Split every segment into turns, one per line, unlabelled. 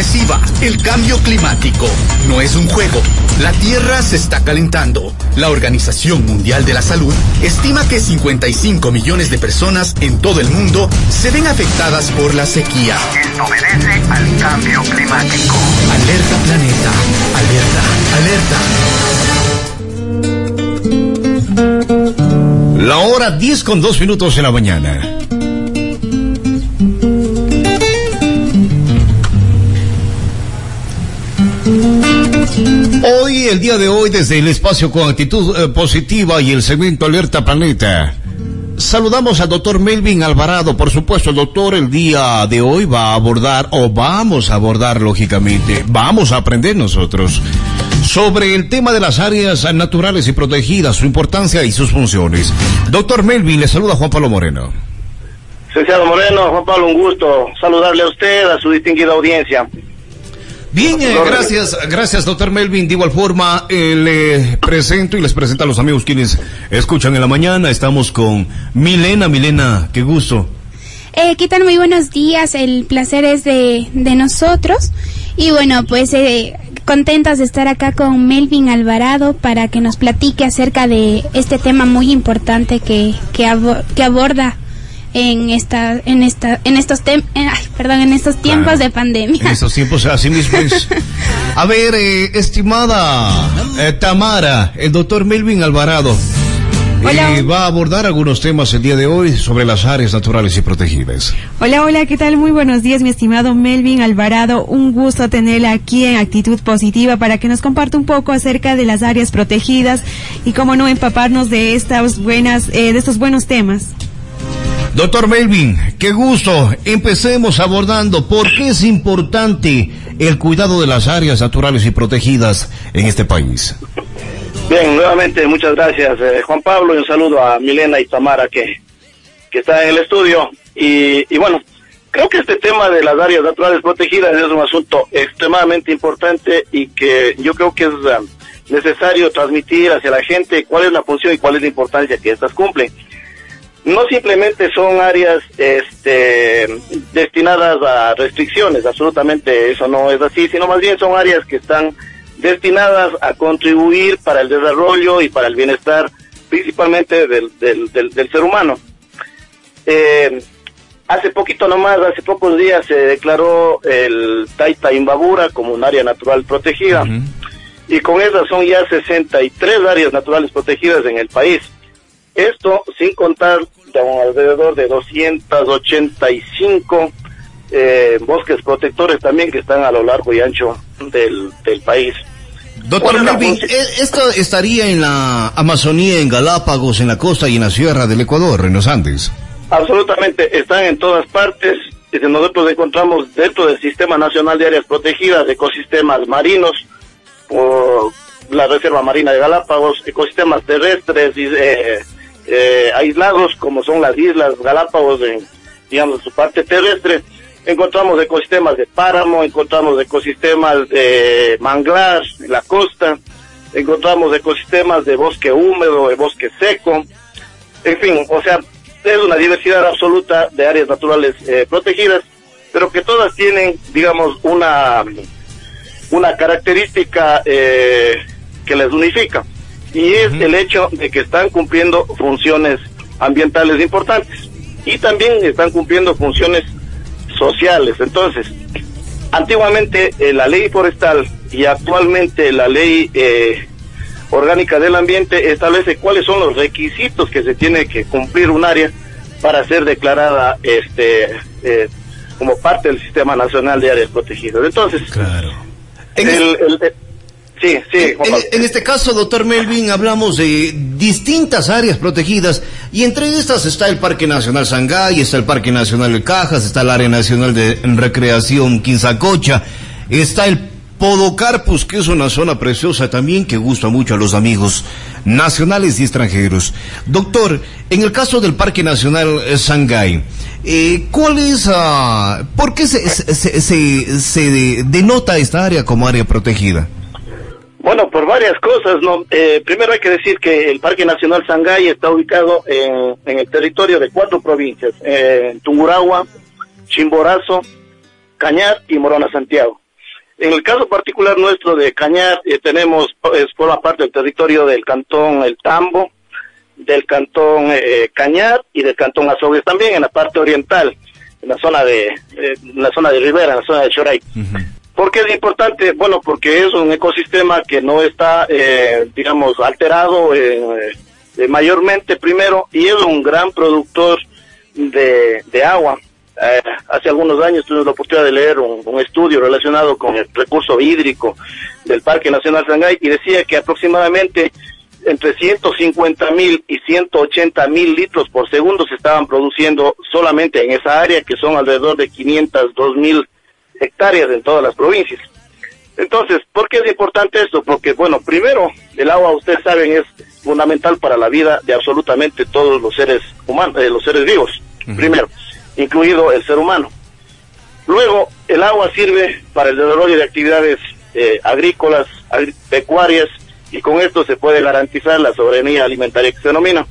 agresiva. El cambio climático no es un juego. La Tierra se está calentando. La Organización Mundial de la Salud estima que 55 millones de personas en todo el mundo se ven afectadas por la sequía.
Esto obedece al cambio climático.
Alerta planeta. Alerta. Alerta.
La hora 10 con 2 minutos en la mañana. Hoy, el día de hoy, desde el espacio con actitud eh, positiva y el segmento Alerta Planeta. Saludamos al doctor Melvin Alvarado. Por supuesto, el doctor el día de hoy va a abordar, o vamos a abordar, lógicamente, vamos a aprender nosotros, sobre el tema de las áreas naturales y protegidas, su importancia y sus funciones. Doctor Melvin, le saluda Juan Pablo Moreno.
Licenciado Moreno, Juan Pablo, un gusto saludarle a usted, a su distinguida audiencia.
Bien, eh, gracias, gracias doctor Melvin. De igual forma, eh, le presento y les presento a los amigos quienes escuchan en la mañana. Estamos con Milena. Milena, qué gusto.
Eh, ¿Qué tal? Muy buenos días. El placer es de, de nosotros. Y bueno, pues eh, contentas de estar acá con Melvin Alvarado para que nos platique acerca de este tema muy importante que, que, abo- que aborda en esta en esta en estos tem- en- ay, perdón en estos tiempos
Claro.
de pandemia
En estos tiempos, así mismo es. A ver, eh, estimada eh, Tamara, el doctor Melvin Alvarado
Hola.
eh, va a abordar algunos temas el día de hoy sobre las áreas naturales y protegidas.
Hola, hola, ¿qué tal? Muy buenos días, mi estimado Melvin Alvarado. Un gusto tenerla aquí en Actitud Positiva para que nos comparta un poco acerca de las áreas protegidas y cómo no empaparnos de estas buenas, eh, de estos buenos temas.
Doctor Melvin, qué gusto. Empecemos abordando por qué es importante el cuidado de las áreas naturales y protegidas en este país.
Bien, nuevamente muchas gracias eh, Juan Pablo y un saludo a Milena y Tamara que, que está en el estudio. Y, y bueno, creo que este tema de las áreas naturales protegidas es un asunto extremadamente importante y que yo creo que es ah, necesario transmitir hacia la gente cuál es la función y cuál es la importancia que estas cumplen. No simplemente son áreas este, destinadas a restricciones, absolutamente eso no es así, sino más bien son áreas que están destinadas a contribuir para el desarrollo y para el bienestar principalmente del, del, del, del ser humano. Eh, hace poquito nomás, hace pocos días se declaró el Taita Imbabura como un área natural protegida y con esas son ya 63 áreas naturales protegidas en el país. Esto sin contar de alrededor de 285 eh, bosques protectores también que están a lo largo y ancho del, del país.
Doctor
¿Cuál es la
Melvin,
función?
¿e- ¿esto estaría en la Amazonía, en Galápagos, en la costa y en la sierra del Ecuador, en los Andes?
Absolutamente, están en todas partes. Dice, Nosotros encontramos dentro del Sistema Nacional de Áreas Protegidas ecosistemas marinos, por la Reserva Marina de Galápagos, ecosistemas terrestres y, eh, eh, aislados como son las islas Galápagos en, digamos, su parte terrestre. Encontramos ecosistemas de páramo, encontramos ecosistemas de manglar en la costa, encontramos ecosistemas de bosque húmedo, de bosque seco, en fin, o sea, es una diversidad absoluta de áreas naturales eh, protegidas, pero que todas tienen, digamos, una, una característica eh, que les unifica, y es el hecho de que están cumpliendo funciones ambientales importantes y también están cumpliendo funciones sociales. Entonces, antiguamente eh, la ley forestal y actualmente la ley eh, orgánica del ambiente establece cuáles son los requisitos que se tiene que cumplir un área para ser declarada este eh, como parte del sistema nacional de áreas protegidas. Entonces,
Claro.
el, el- sí, sí, Juan
En,
Pablo.
en este caso, doctor Melvin, hablamos de distintas áreas protegidas y entre estas está el Parque Nacional Sangay, está el Parque Nacional de Cajas, está el Área Nacional de Recreación Quinzacocha, está el Podocarpus, que es una zona preciosa también que gusta mucho a los amigos nacionales y extranjeros. Doctor, en el caso del Parque Nacional Sangay, eh, ¿cuál es, ah, por qué se- se- se denota esta área como área protegida?
Bueno, por varias cosas, ¿no? Eh, primero hay que decir que el Parque Nacional Sangay está ubicado en, en el territorio de cuatro provincias, eh, Tungurahua, Chimborazo, Cañar y Morona Santiago. En el caso particular nuestro de Cañar, eh, tenemos, es, forma parte del territorio del cantón El Tambo, del cantón eh, Cañar y del cantón Azogues también en la parte oriental, en la zona de, eh, en la zona de Rivera, en la zona de Choray. ¿Por qué es importante? Bueno, porque es un ecosistema que no está, eh, digamos, alterado eh, eh, mayormente primero y es un gran productor de, agua. Eh, hace algunos años tuvimos la oportunidad de leer un, un estudio relacionado con el recurso hídrico del Parque Nacional Sangay y decía que aproximadamente entre 150 mil y 180 mil litros por segundo se estaban produciendo solamente en esa área, que son alrededor de 502 mil hectáreas en todas las provincias. Entonces, ¿por qué es importante esto? Porque, bueno, primero, el agua, ustedes saben, es fundamental para la vida de absolutamente todos los seres humanos, eh, los seres vivos, primero, incluido el ser humano. Luego, el agua sirve para el desarrollo de actividades eh, agrícolas, agri- pecuarias, y con esto se puede garantizar la soberanía alimentaria que se denomina.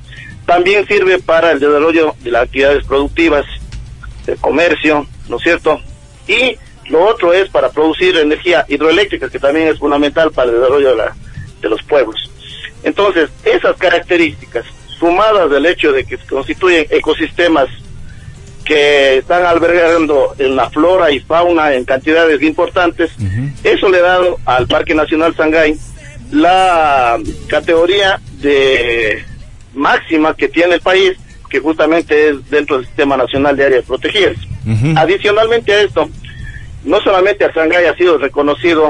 También sirve para el desarrollo de las actividades productivas, el comercio, ¿no es cierto? Y lo otro es para producir energía hidroeléctrica, que también es fundamental para el desarrollo de, la- de los pueblos. Entonces, esas características, sumadas del hecho de que constituyen ecosistemas que están albergando en la flora y fauna en cantidades importantes, eso le ha dado al Parque Nacional Sangay la categoría de máxima que tiene el país, que justamente es dentro del Sistema Nacional de Áreas Protegidas. Adicionalmente a esto, no solamente a Sangay ha sido reconocido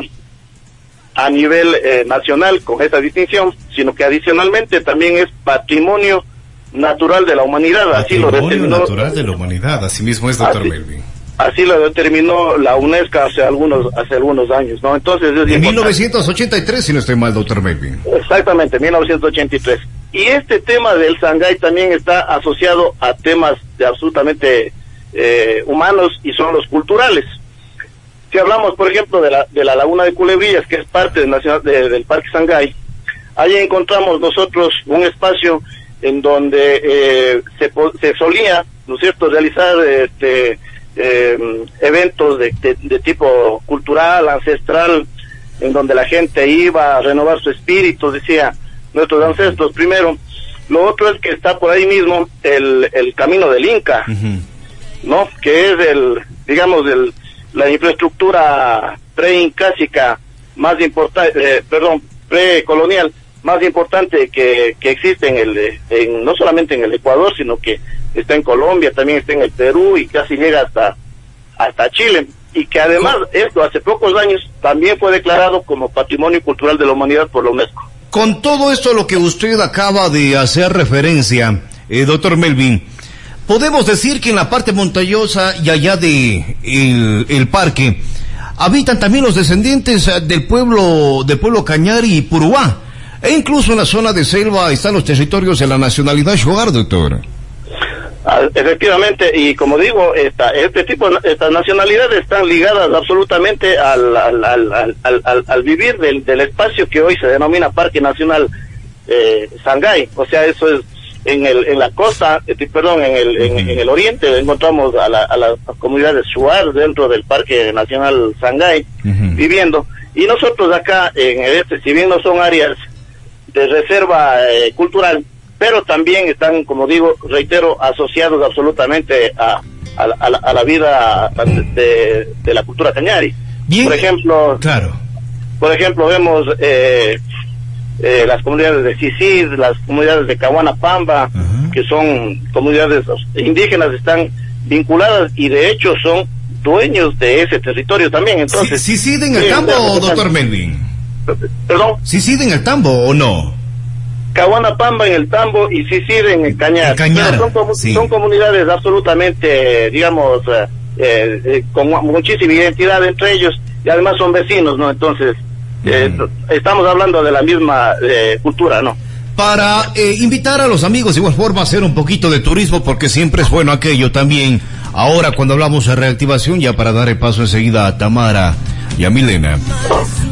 a nivel eh, nacional con esta distinción, sino que adicionalmente también es patrimonio natural de la humanidad. Así lo
Patrimonio
determinó,
natural de la humanidad, así mismo es, doctor
Así-
Melvin.
así lo determinó la UNESCO hace algunos hace algunos años, ¿no? Entonces es
En
importante.
1983, si no estoy mal, doctor Melvin.
Exactamente, 1983. Y este tema del Sangay también está asociado a temas de absolutamente eh, humanos y son los culturales. Si hablamos, por ejemplo, de la, de la laguna de Culebrillas, que es parte del, nacional, de- del Parque Sangay, allí encontramos nosotros un espacio en donde eh, se, se solía, ¿no es cierto?, realizar este, eh, eventos de, de- de tipo cultural, ancestral, en donde la gente iba a renovar su espíritu, decía nuestros ancestros primero. Lo otro es que está por ahí mismo el, el camino del Inca, ¿no? Que es el, digamos, el, la infraestructura preincásica más importante, eh, perdón, precolonial más importante que, que existe en el, en, no solamente en el Ecuador, sino que está en Colombia, también está en el Perú y casi llega hasta, hasta Chile. Y que además esto hace pocos años también fue declarado como Patrimonio Cultural de la Humanidad por la UNESCO.
Con todo esto a lo que usted acaba de hacer referencia, eh, doctor Melvin, podemos decir que en la parte montañosa y allá de el, parque habitan también los descendientes eh, del pueblo del pueblo Cañari y Puruá. E incluso en la zona de selva están los territorios de la nacionalidad Shogar, doctor.
Ah, Efectivamente, y como digo, esta, este tipo, estas nacionalidades están ligadas absolutamente al, al- al- al vivir del, del espacio que hoy se denomina Parque Nacional eh, Sangay. O sea, eso es en, el, en la costa, eh, perdón, en el, en, en el oriente encontramos a, la- a las comunidades Shuar dentro del Parque Nacional Sangay viviendo. Y nosotros acá en el este, si bien no son áreas de reserva eh, cultural, pero también están, como digo, reitero, asociados absolutamente a, a la- a la, a la vida de, de la cultura cañari.
Bien.
Por ejemplo,
Claro.
por ejemplo, vemos eh, eh, las comunidades de Sisid, las comunidades de Cahuanapamba, que son comunidades indígenas, están vinculadas y de hecho son dueños de ese territorio también. Entonces,
¿Sí, sí en el
Sí,
tambo, doctor Melvin?
perdón,
¿Sí sí en el tambo o no?
Cahuanapamba en el Tambo y Sisid en el Cañar.
Cañar,
son, comu-
sí.
son comunidades absolutamente, digamos, eh, eh, con mu- muchísima identidad entre ellos y además son vecinos, ¿no? Entonces, eh, estamos hablando de la misma eh, cultura, ¿no?
para eh, invitar a los amigos de igual forma a hacer un poquito de turismo porque siempre es bueno aquello también. Ahora cuando hablamos de reactivación ya para dar el paso enseguida a Tamara y a Milena.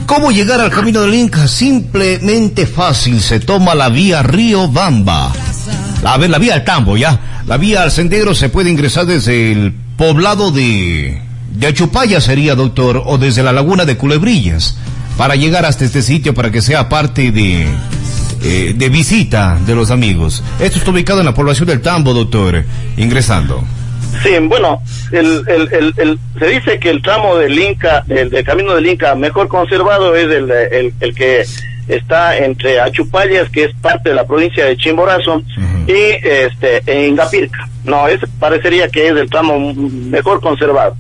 ¿Cómo llegar al Camino del Inca? Simplemente fácil, se toma la vía Río Bamba. A ver, la vía al Tambo ya. La vía al sendero se puede ingresar desde el poblado de de Achupaya sería, doctor, o desde la laguna de Culebrillas, para llegar hasta este sitio para que sea parte de, eh, de visita de los amigos. Esto está ubicado en la población del Tambo, doctor, ingresando.
Sí, bueno, el, el, el, el- se dice que el tramo del Inca, el, del camino del Inca mejor conservado es el, el, el que está entre Achupallas, que es parte de la provincia de Chimborazo, y este en Ingapirca. No, ese parecería que es el tramo mejor conservado.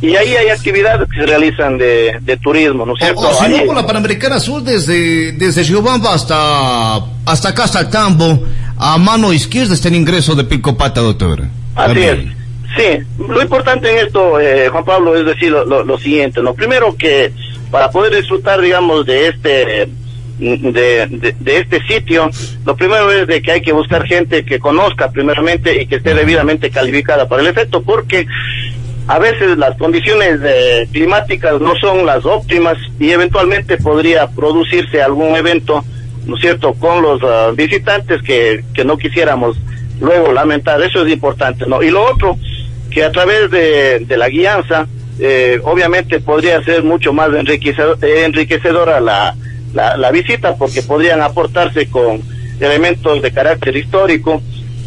Y ahí hay actividades que se realizan de, de turismo, ¿no es cierto?
O, o si no, por la Panamericana Sur, desde, desde hasta, hasta acá, hasta el Tambo, a mano izquierda está el ingreso de Pilcopata, doctor.
Así es.
También.
Sí, lo importante en esto, eh, Juan Pablo, es decir lo, lo- lo siguiente, ¿no? Primero que para poder disfrutar, digamos, de este de, de, de este sitio, lo primero es de que hay que buscar gente que conozca primeramente y que esté debidamente calificada para el efecto, porque a veces las condiciones eh, climáticas no son las óptimas y eventualmente podría producirse algún evento, ¿no es cierto?, con los ah, visitantes que, que no quisiéramos luego lamentar. Eso es importante, ¿no? Y lo otro, que a través de, de la guianza, eh, obviamente podría ser mucho más enriquecedor- enriquecedora la, la visita porque podrían aportarse con elementos de carácter histórico,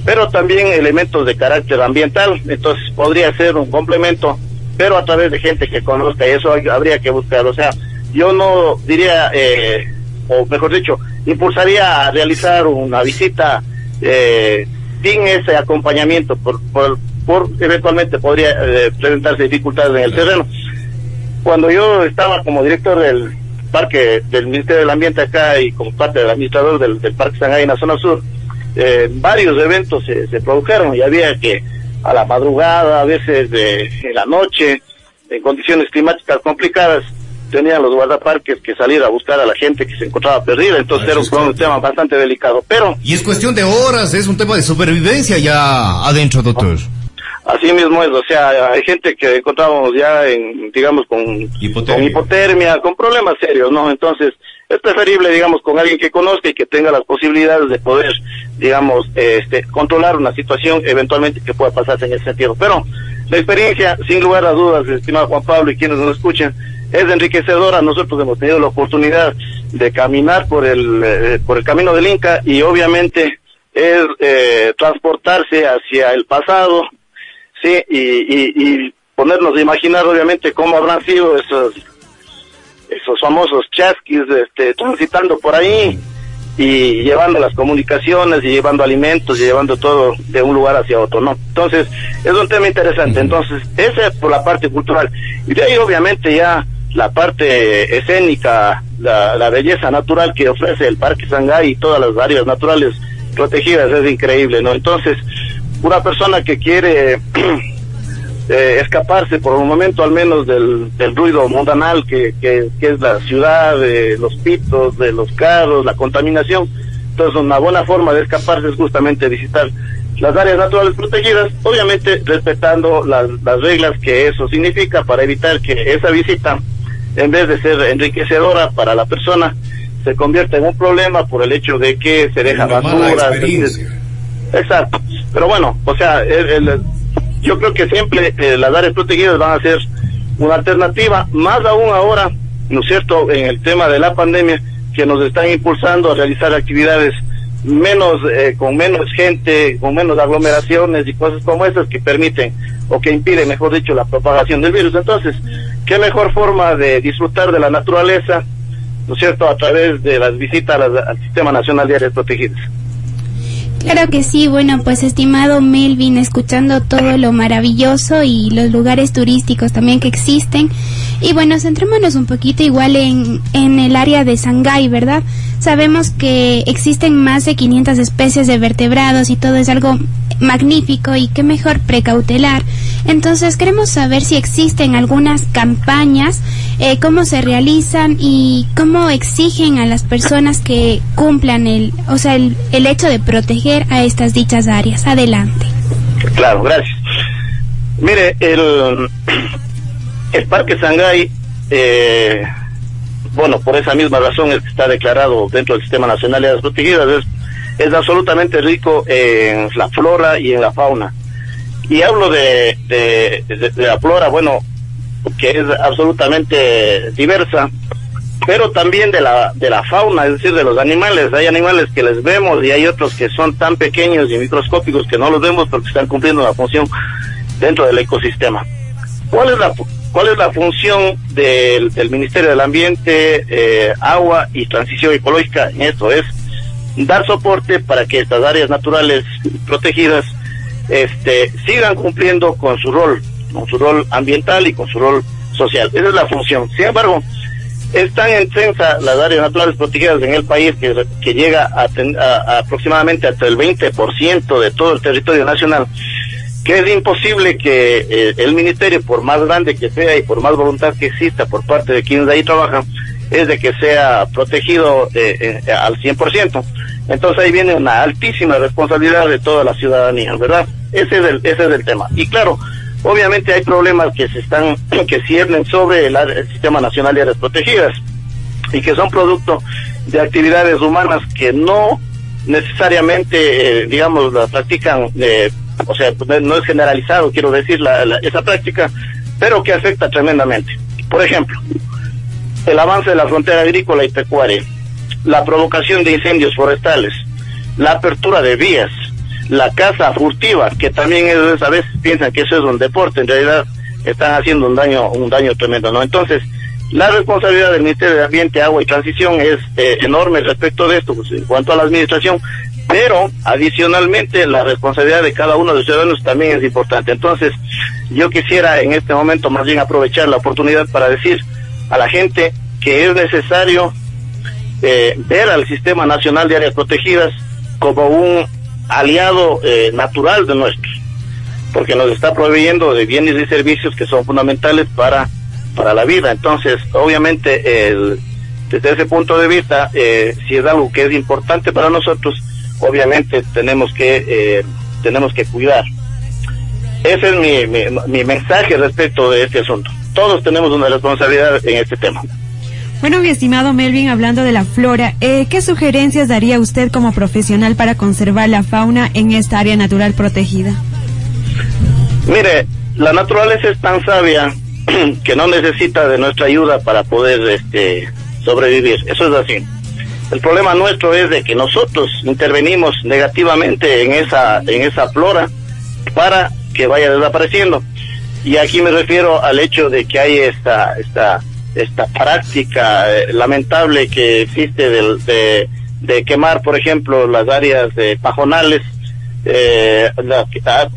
pero también elementos de carácter ambiental, entonces podría ser un complemento, pero a través de gente que conozca, y eso hay- habría que buscar, o sea, yo no diría, eh, o mejor dicho, impulsaría a realizar una visita eh, sin ese acompañamiento, por, por, por eventualmente podría eh, presentarse dificultades en el terreno. Cuando yo estaba como director del parque del Ministerio del Ambiente acá y como parte del administrador del, del Parque Sangay en la zona sur, eh, varios eventos se, se produjeron y había que a la madrugada, a veces de, en la noche, en condiciones climáticas complicadas, tenían los guardaparques que salir a buscar a la gente que se encontraba perdida, entonces era un, tema bastante delicado. Pero
Y es cuestión de horas, es un tema de supervivencia ya adentro, doctor.
Así mismo es, o sea, hay gente que encontramos ya en, digamos, con
Hipotermia.
con, hipotermia, con problemas serios, ¿no? Entonces, es preferible, digamos, con alguien que conozca y que tenga las posibilidades de poder, digamos, este, controlar una situación eventualmente que pueda pasarse en ese sentido. Pero la experiencia, sin lugar a dudas, estimado Juan Pablo y quienes nos escuchen, es enriquecedora. Nosotros hemos tenido la oportunidad de caminar por el, eh, por el camino del Inca y obviamente es eh, transportarse hacia el pasado, sí, y, y, ponernos a imaginar obviamente cómo habrán sido esos esos famosos chasquis este, transitando por ahí y llevando las comunicaciones y llevando alimentos y llevando todo de un lugar hacia otro, ¿no? Entonces, es un tema interesante. Entonces, esa es por la parte cultural. Y de ahí, obviamente, ya la parte escénica, la, la belleza natural que ofrece el Parque Sangay y todas las áreas naturales protegidas es increíble, ¿no? Entonces, una persona que quiere eh, escaparse por un momento al menos del, del ruido mundanal que, que, que es la ciudad, de los pitos, de los carros, la contaminación. Entonces una buena forma de escaparse es justamente visitar las áreas naturales protegidas, obviamente respetando las, las reglas que eso significa para evitar que esa visita, en vez de ser enriquecedora para la persona, se convierta en un problema por el hecho de que se deja basura. Exacto. Pero bueno, o sea, el- el- yo creo que siempre eh, las áreas protegidas van a ser una alternativa, más aún ahora, ¿no es cierto?, en el tema de la pandemia, que nos están impulsando a realizar actividades menos, eh, con menos gente, con menos aglomeraciones y cosas como esas que permiten o que impiden, mejor dicho, la propagación del virus. Entonces, ¿qué mejor forma de disfrutar de la naturaleza, ¿no es cierto?, a través de las visitas al Sistema Nacional de Áreas Protegidas.
Claro que sí, bueno, pues estimado Melvin, escuchando todo lo maravilloso y los lugares turísticos también que existen. Y bueno, centrémonos un poquito igual en, en el área de Shanghái, ¿verdad? Sabemos que existen más de 500 especies de vertebrados y todo es algo magnífico y qué mejor precautelar. Entonces queremos saber si existen algunas campañas, eh, cómo se realizan y cómo exigen a las personas que cumplan el, o sea, el, el hecho de proteger a estas dichas áreas. Adelante.
Claro, gracias. Mire, el, el Parque Sangay, eh, bueno, por esa misma razón es que está declarado dentro del Sistema Nacional de Áreas Protegidas, es, es absolutamente rico en la flora y en la fauna. Y hablo de, de, la flora, bueno, que es absolutamente diversa, pero también de la, de la fauna, es decir, de los animales. Hay animales que les vemos y hay otros que son tan pequeños y microscópicos que no los vemos porque están cumpliendo una función dentro del ecosistema. ¿Cuál es la, cuál es la función del, del Ministerio del Ambiente, eh, Agua y Transición Ecológica en esto? Es dar soporte para que estas áreas naturales protegidas este, sigan cumpliendo con su rol, con su rol ambiental y con su rol social. Esa es la función. Sin embargo, están en extensa las áreas naturales protegidas en el país que, que llega a, a, aproximadamente hasta el 20% de todo el territorio nacional, que es imposible que eh, el ministerio, por más grande que sea y por más voluntad que exista por parte de quienes ahí trabajan, es de que sea protegido eh, eh, al 100%. Entonces ahí viene una altísima responsabilidad de toda la ciudadanía, ¿verdad? Ese es el, ese es el tema. Y claro, obviamente hay problemas que se están, que ciernen sobre el, el Sistema Nacional de Áreas Protegidas y que son producto de actividades humanas que no necesariamente, eh, digamos, la practican, eh, o sea, no es generalizado, quiero decir, la, esa práctica, pero que afecta tremendamente. Por ejemplo, el avance de la frontera agrícola y pecuaria, la provocación de incendios forestales, la apertura de vías, la caza furtiva, que también es, a veces piensan que eso es un deporte, en realidad están haciendo un daño, un daño tremendo, ¿no? Entonces, la responsabilidad del Ministerio de Ambiente, Agua y Transición es eh, enorme respecto de esto, pues, en cuanto a la administración, pero adicionalmente la responsabilidad de cada uno de los ciudadanos también es importante. Entonces, yo quisiera en este momento más bien aprovechar la oportunidad para decir a la gente que es necesario eh, ver al Sistema Nacional de Áreas Protegidas como un aliado eh, natural de nuestros, porque nos está proveyendo de bienes y servicios que son fundamentales para, para la vida. Entonces, obviamente, el, desde ese punto de vista, eh, si es algo que es importante para nosotros, obviamente tenemos que, eh, tenemos que cuidar. Ese es mi, mi, mi mensaje respecto de este asunto. Todos tenemos una responsabilidad en este tema.
Bueno, mi estimado Melvin, hablando de la flora, eh, ¿qué sugerencias daría usted como profesional para conservar la fauna en esta área natural protegida?
Mire, la naturaleza es tan sabia que no necesita de nuestra ayuda para poder este, sobrevivir. Eso es así. El problema nuestro es de que nosotros intervenimos negativamente en esa, en esa flora para que vaya desapareciendo. Y aquí me refiero al hecho de que hay esta, esta, esta práctica eh, lamentable que existe de, de, de, quemar, por ejemplo, las áreas de pajonales, eh, la,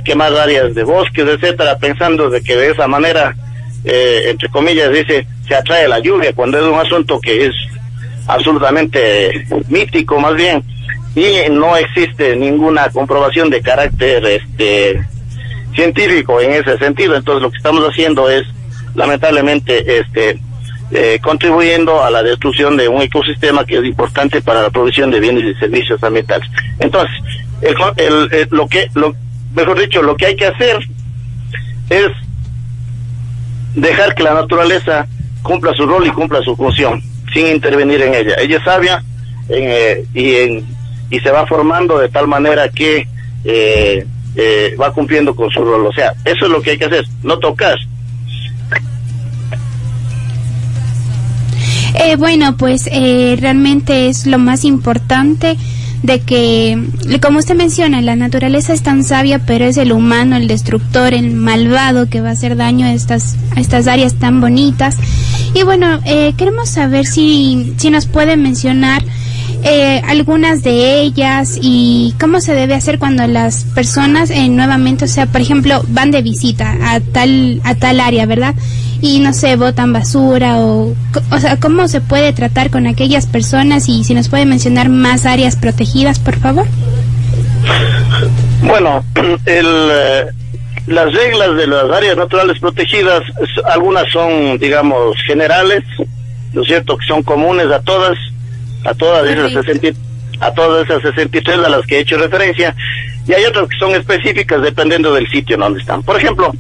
quemar áreas de bosques, etcétera, pensando de que de esa manera, eh, entre comillas, dice, se atrae la lluvia, cuando es un asunto que es absolutamente mítico más bien, y no existe ninguna comprobación de carácter este científico en ese sentido. Entonces lo que estamos haciendo es lamentablemente este eh, contribuyendo a la destrucción de un ecosistema que es importante para la provisión de bienes y servicios ambientales. Entonces, el, el, el, lo que, lo, mejor dicho, lo que hay que hacer es dejar que la naturaleza cumpla su rol y cumpla su función, sin intervenir en ella. Ella es sabia en, eh, y, en, y se va formando de tal manera que eh, eh, va cumpliendo con su rol. O sea, eso es lo que hay que hacer, no tocar.
Eh, bueno, pues eh, realmente es lo más importante de que, como usted menciona, la naturaleza es tan sabia, pero es el humano, el destructor, el malvado que va a hacer daño a estas, a estas áreas tan bonitas. Y bueno, eh, queremos saber si, si nos puede mencionar eh, algunas de ellas y cómo se debe hacer cuando las personas eh, nuevamente, o sea, por ejemplo, van de visita a tal, a tal área, ¿verdad? Y no sé, botan basura o, o sea, cómo se puede tratar con aquellas personas y si nos puede mencionar más áreas protegidas, por favor.
Bueno, el, eh, las reglas de las áreas naturales protegidas, algunas son, digamos, generales, ¿no es cierto?, que son comunes a todas, a todas esas 60, a todas esas 63 a las que he hecho referencia, y hay otras que son específicas dependiendo del sitio en donde están. Por ejemplo,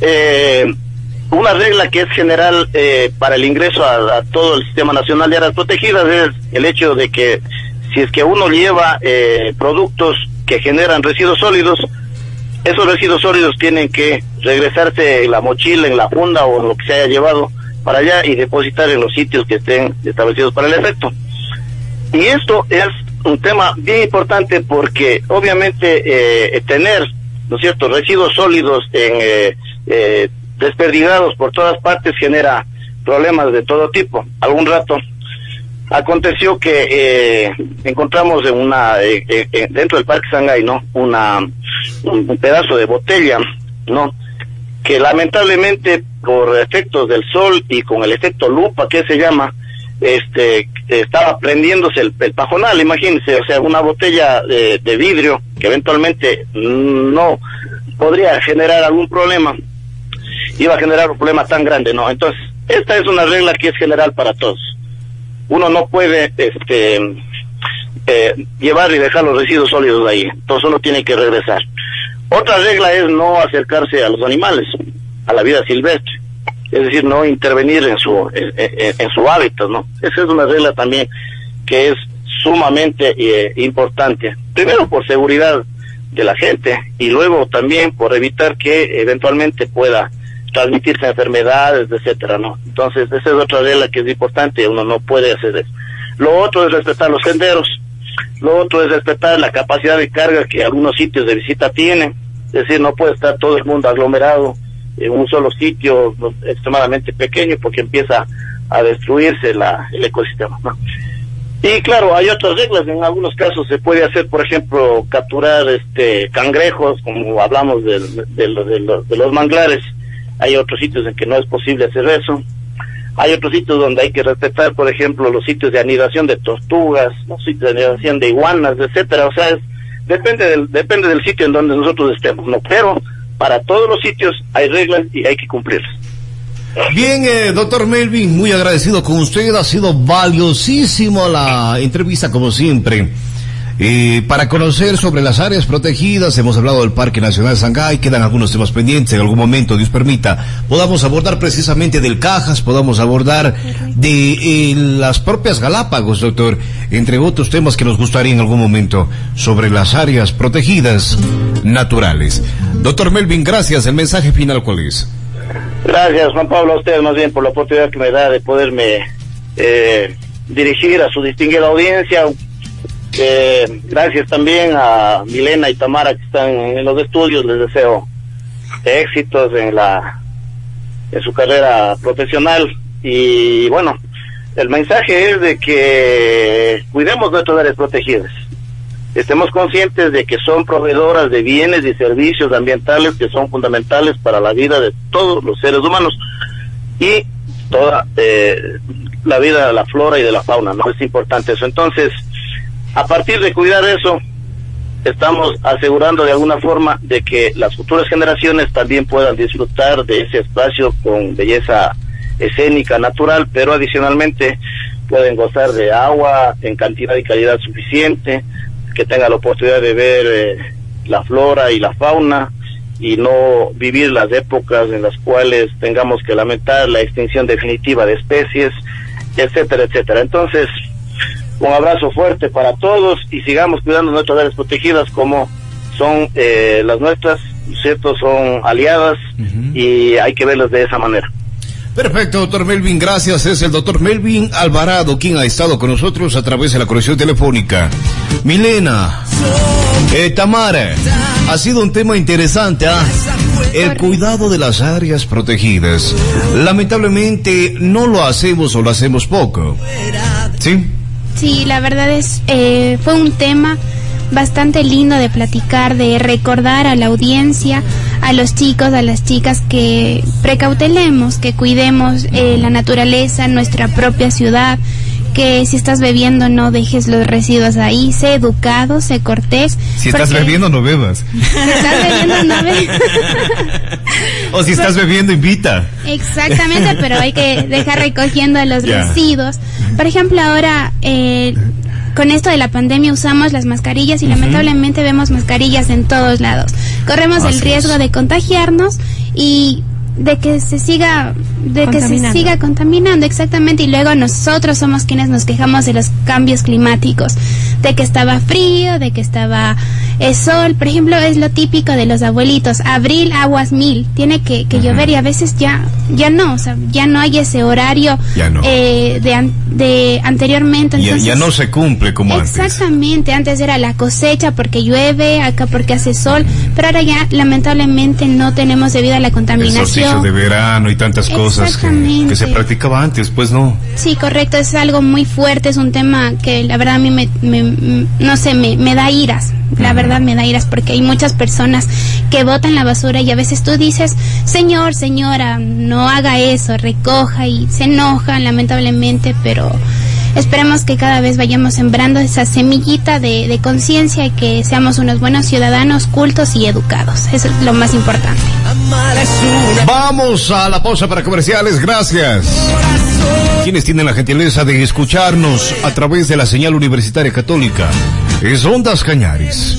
eh, una regla que es general eh, para el ingreso a, a, todo el Sistema Nacional de Áreas Protegidas es el hecho de que si es que uno lleva eh, productos que generan residuos sólidos, esos residuos sólidos tienen que regresarse en la mochila, en la funda o lo que se haya llevado para allá y depositar en los sitios que estén establecidos para el efecto. Y esto es un tema bien importante porque obviamente eh, tener, ¿no cierto?, residuos sólidos en, eh, eh, desperdigados por todas partes genera problemas de todo tipo. Algún rato aconteció que eh, encontramos en una eh, eh, dentro del Parque Sangay, ¿no? Una un, un pedazo de botella, ¿no? Que lamentablemente por efectos del sol y con el efecto lupa que se llama, este estaba prendiéndose el, pajonal, imagínense, o sea, una botella de, de vidrio que eventualmente no podría generar algún problema, iba a generar un problema tan grande, ¿no? Entonces, esta es una regla que es general para todos. Uno no puede este eh, llevar y dejar los residuos sólidos ahí, entonces uno tiene que regresar. Otra regla es no acercarse a los animales, a la vida silvestre, es decir, no intervenir en su en, su hábitat, ¿no? Esa es una regla también que es sumamente eh, importante. Primero por seguridad de la gente y luego también por evitar que eventualmente pueda transmitirse enfermedades, etcétera, ¿no? Entonces, esa es otra regla que es importante, uno no puede hacer eso. Lo otro es respetar los senderos, lo otro es respetar la capacidad de carga que algunos sitios de visita tienen, es decir, no puede estar todo el mundo aglomerado en un solo sitio extremadamente pequeño porque empieza a destruirse la, el ecosistema, ¿no? Y claro, hay otras reglas, en algunos casos se puede hacer, por ejemplo, capturar este cangrejos, como hablamos de, de lo- de los manglares, hay otros sitios en que no es posible hacer eso. Hay otros sitios donde hay que respetar, por ejemplo, los sitios de anidación de tortugas, los sitios de anidación de iguanas, etcétera. O sea, es- depende del depende del sitio en donde nosotros estemos, no. Pero para todos los sitios hay reglas y hay que cumplirlas.
Bien, eh, doctor Melvin, muy agradecido con usted. Ha sido valiosísimo la entrevista, como siempre. Eh, para conocer sobre las áreas protegidas, hemos hablado del Parque Nacional Sangay, quedan algunos temas pendientes, en algún momento, Dios permita, podamos abordar precisamente del Cajas, podamos abordar de eh, las propias Galápagos, doctor, entre otros temas que nos gustaría en algún momento sobre las áreas protegidas naturales. Doctor Melvin, gracias. El mensaje final, ¿cuál es?
Gracias, Juan Pablo, a ustedes más bien por la oportunidad que me da de poderme eh, dirigir a su distinguida audiencia. Eh, gracias también a Milena y Tamara que están en los estudios. Les deseo éxitos en la en su carrera profesional y bueno, el mensaje es de que cuidemos nuestras áreas protegidas. Estemos conscientes de que son proveedoras de bienes y servicios ambientales que son fundamentales para la vida de todos los seres humanos y toda eh, la vida de la flora y de la fauna, ¿no? Es importante eso. Entonces, a partir de cuidar eso, estamos asegurando de alguna forma de que las futuras generaciones también puedan disfrutar de ese espacio con belleza escénica, natural, pero adicionalmente pueden gozar de agua en cantidad y calidad suficiente, que tengan la oportunidad de ver eh, la flora y la fauna y no vivir las épocas en las cuales tengamos que lamentar la extinción definitiva de especies, etcétera, etcétera. Entonces, un abrazo fuerte para todos y sigamos cuidando nuestras áreas protegidas como son eh, las nuestras, ¿cierto? Son aliadas y hay que verlas de esa manera.
Perfecto, doctor Melvin, gracias. Es el doctor Melvin Alvarado quien ha estado con nosotros a través de la conexión telefónica. Milena, eh, Tamara, ha sido un tema interesante, ¿ah? El cuidado de las áreas protegidas. Lamentablemente no lo hacemos o lo hacemos poco. ¿Sí?
Sí, la verdad es, eh, fue un tema bastante lindo de platicar, de recordar a la audiencia, a los chicos, a las chicas que precautelemos, que cuidemos eh, la naturaleza, nuestra propia ciudad, que si estás bebiendo no dejes los residuos ahí, sé educado, sé cortés.
Si estás bebiendo, no bebas.
Si estás bebiendo no be-
O si estás bebiendo, invita.
Exactamente, pero hay que dejar recogiendo los residuos. Por ejemplo, ahora eh, con esto de la pandemia usamos las mascarillas y lamentablemente vemos mascarillas en todos lados. Corremos el riesgo
es.
de contagiarnos y de que se siga de que se siga contaminando exactamente y luego nosotros somos quienes nos quejamos de los cambios climáticos de que estaba frío de que estaba eh, sol por ejemplo es lo típico de los abuelitos abril aguas mil tiene que, que llover y a veces ya ya no o sea ya no hay ese horario
no.
eh, de, an- de anteriormente entonces
ya no se cumple como.
Exactamente, antes era la cosecha porque llueve, acá porque hace sol, pero ahora ya lamentablemente no tenemos debido a la
El de verano y tantas cosas que, se practicaba antes, pues no.
Sí, correcto, es algo muy fuerte, es un tema que la verdad a mí me, me- no sé, me, me da iras, la verdad me da iras porque hay muchas personas que botan la basura y a veces tú dices, señor, señora, no haga eso, recoja y se enojan lamentablemente, pero esperemos que cada vez vayamos sembrando esa semillita de, de conciencia y que seamos unos buenos ciudadanos cultos y educados, eso es lo más importante.
Vamos a la pausa para comerciales, gracias.
Quienes tienen la gentileza de escucharnos a través de la señal universitaria católica es Ondas Cañaris.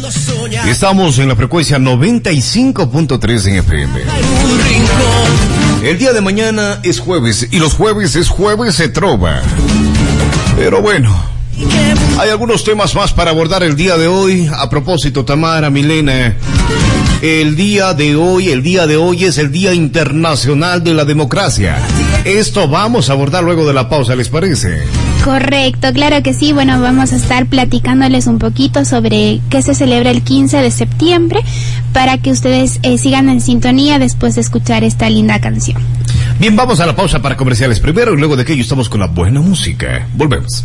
Estamos en la frecuencia 95.3 en FM. El día de mañana es jueves y los jueves es jueves de trova. Pero bueno, hay algunos temas más para abordar el día de hoy. A propósito, Tamara, Milena, el día de hoy, el día de hoy es el Día Internacional de la Democracia. Esto vamos a abordar luego de la pausa, ¿les parece?
Correcto, claro que sí. Bueno, vamos a estar platicándoles un poquito sobre qué se celebra el 15 de septiembre para que ustedes eh, sigan en sintonía después de escuchar esta linda canción.
Bien, vamos a la pausa para comerciales primero y luego de aquello estamos con la buena música. Volvemos.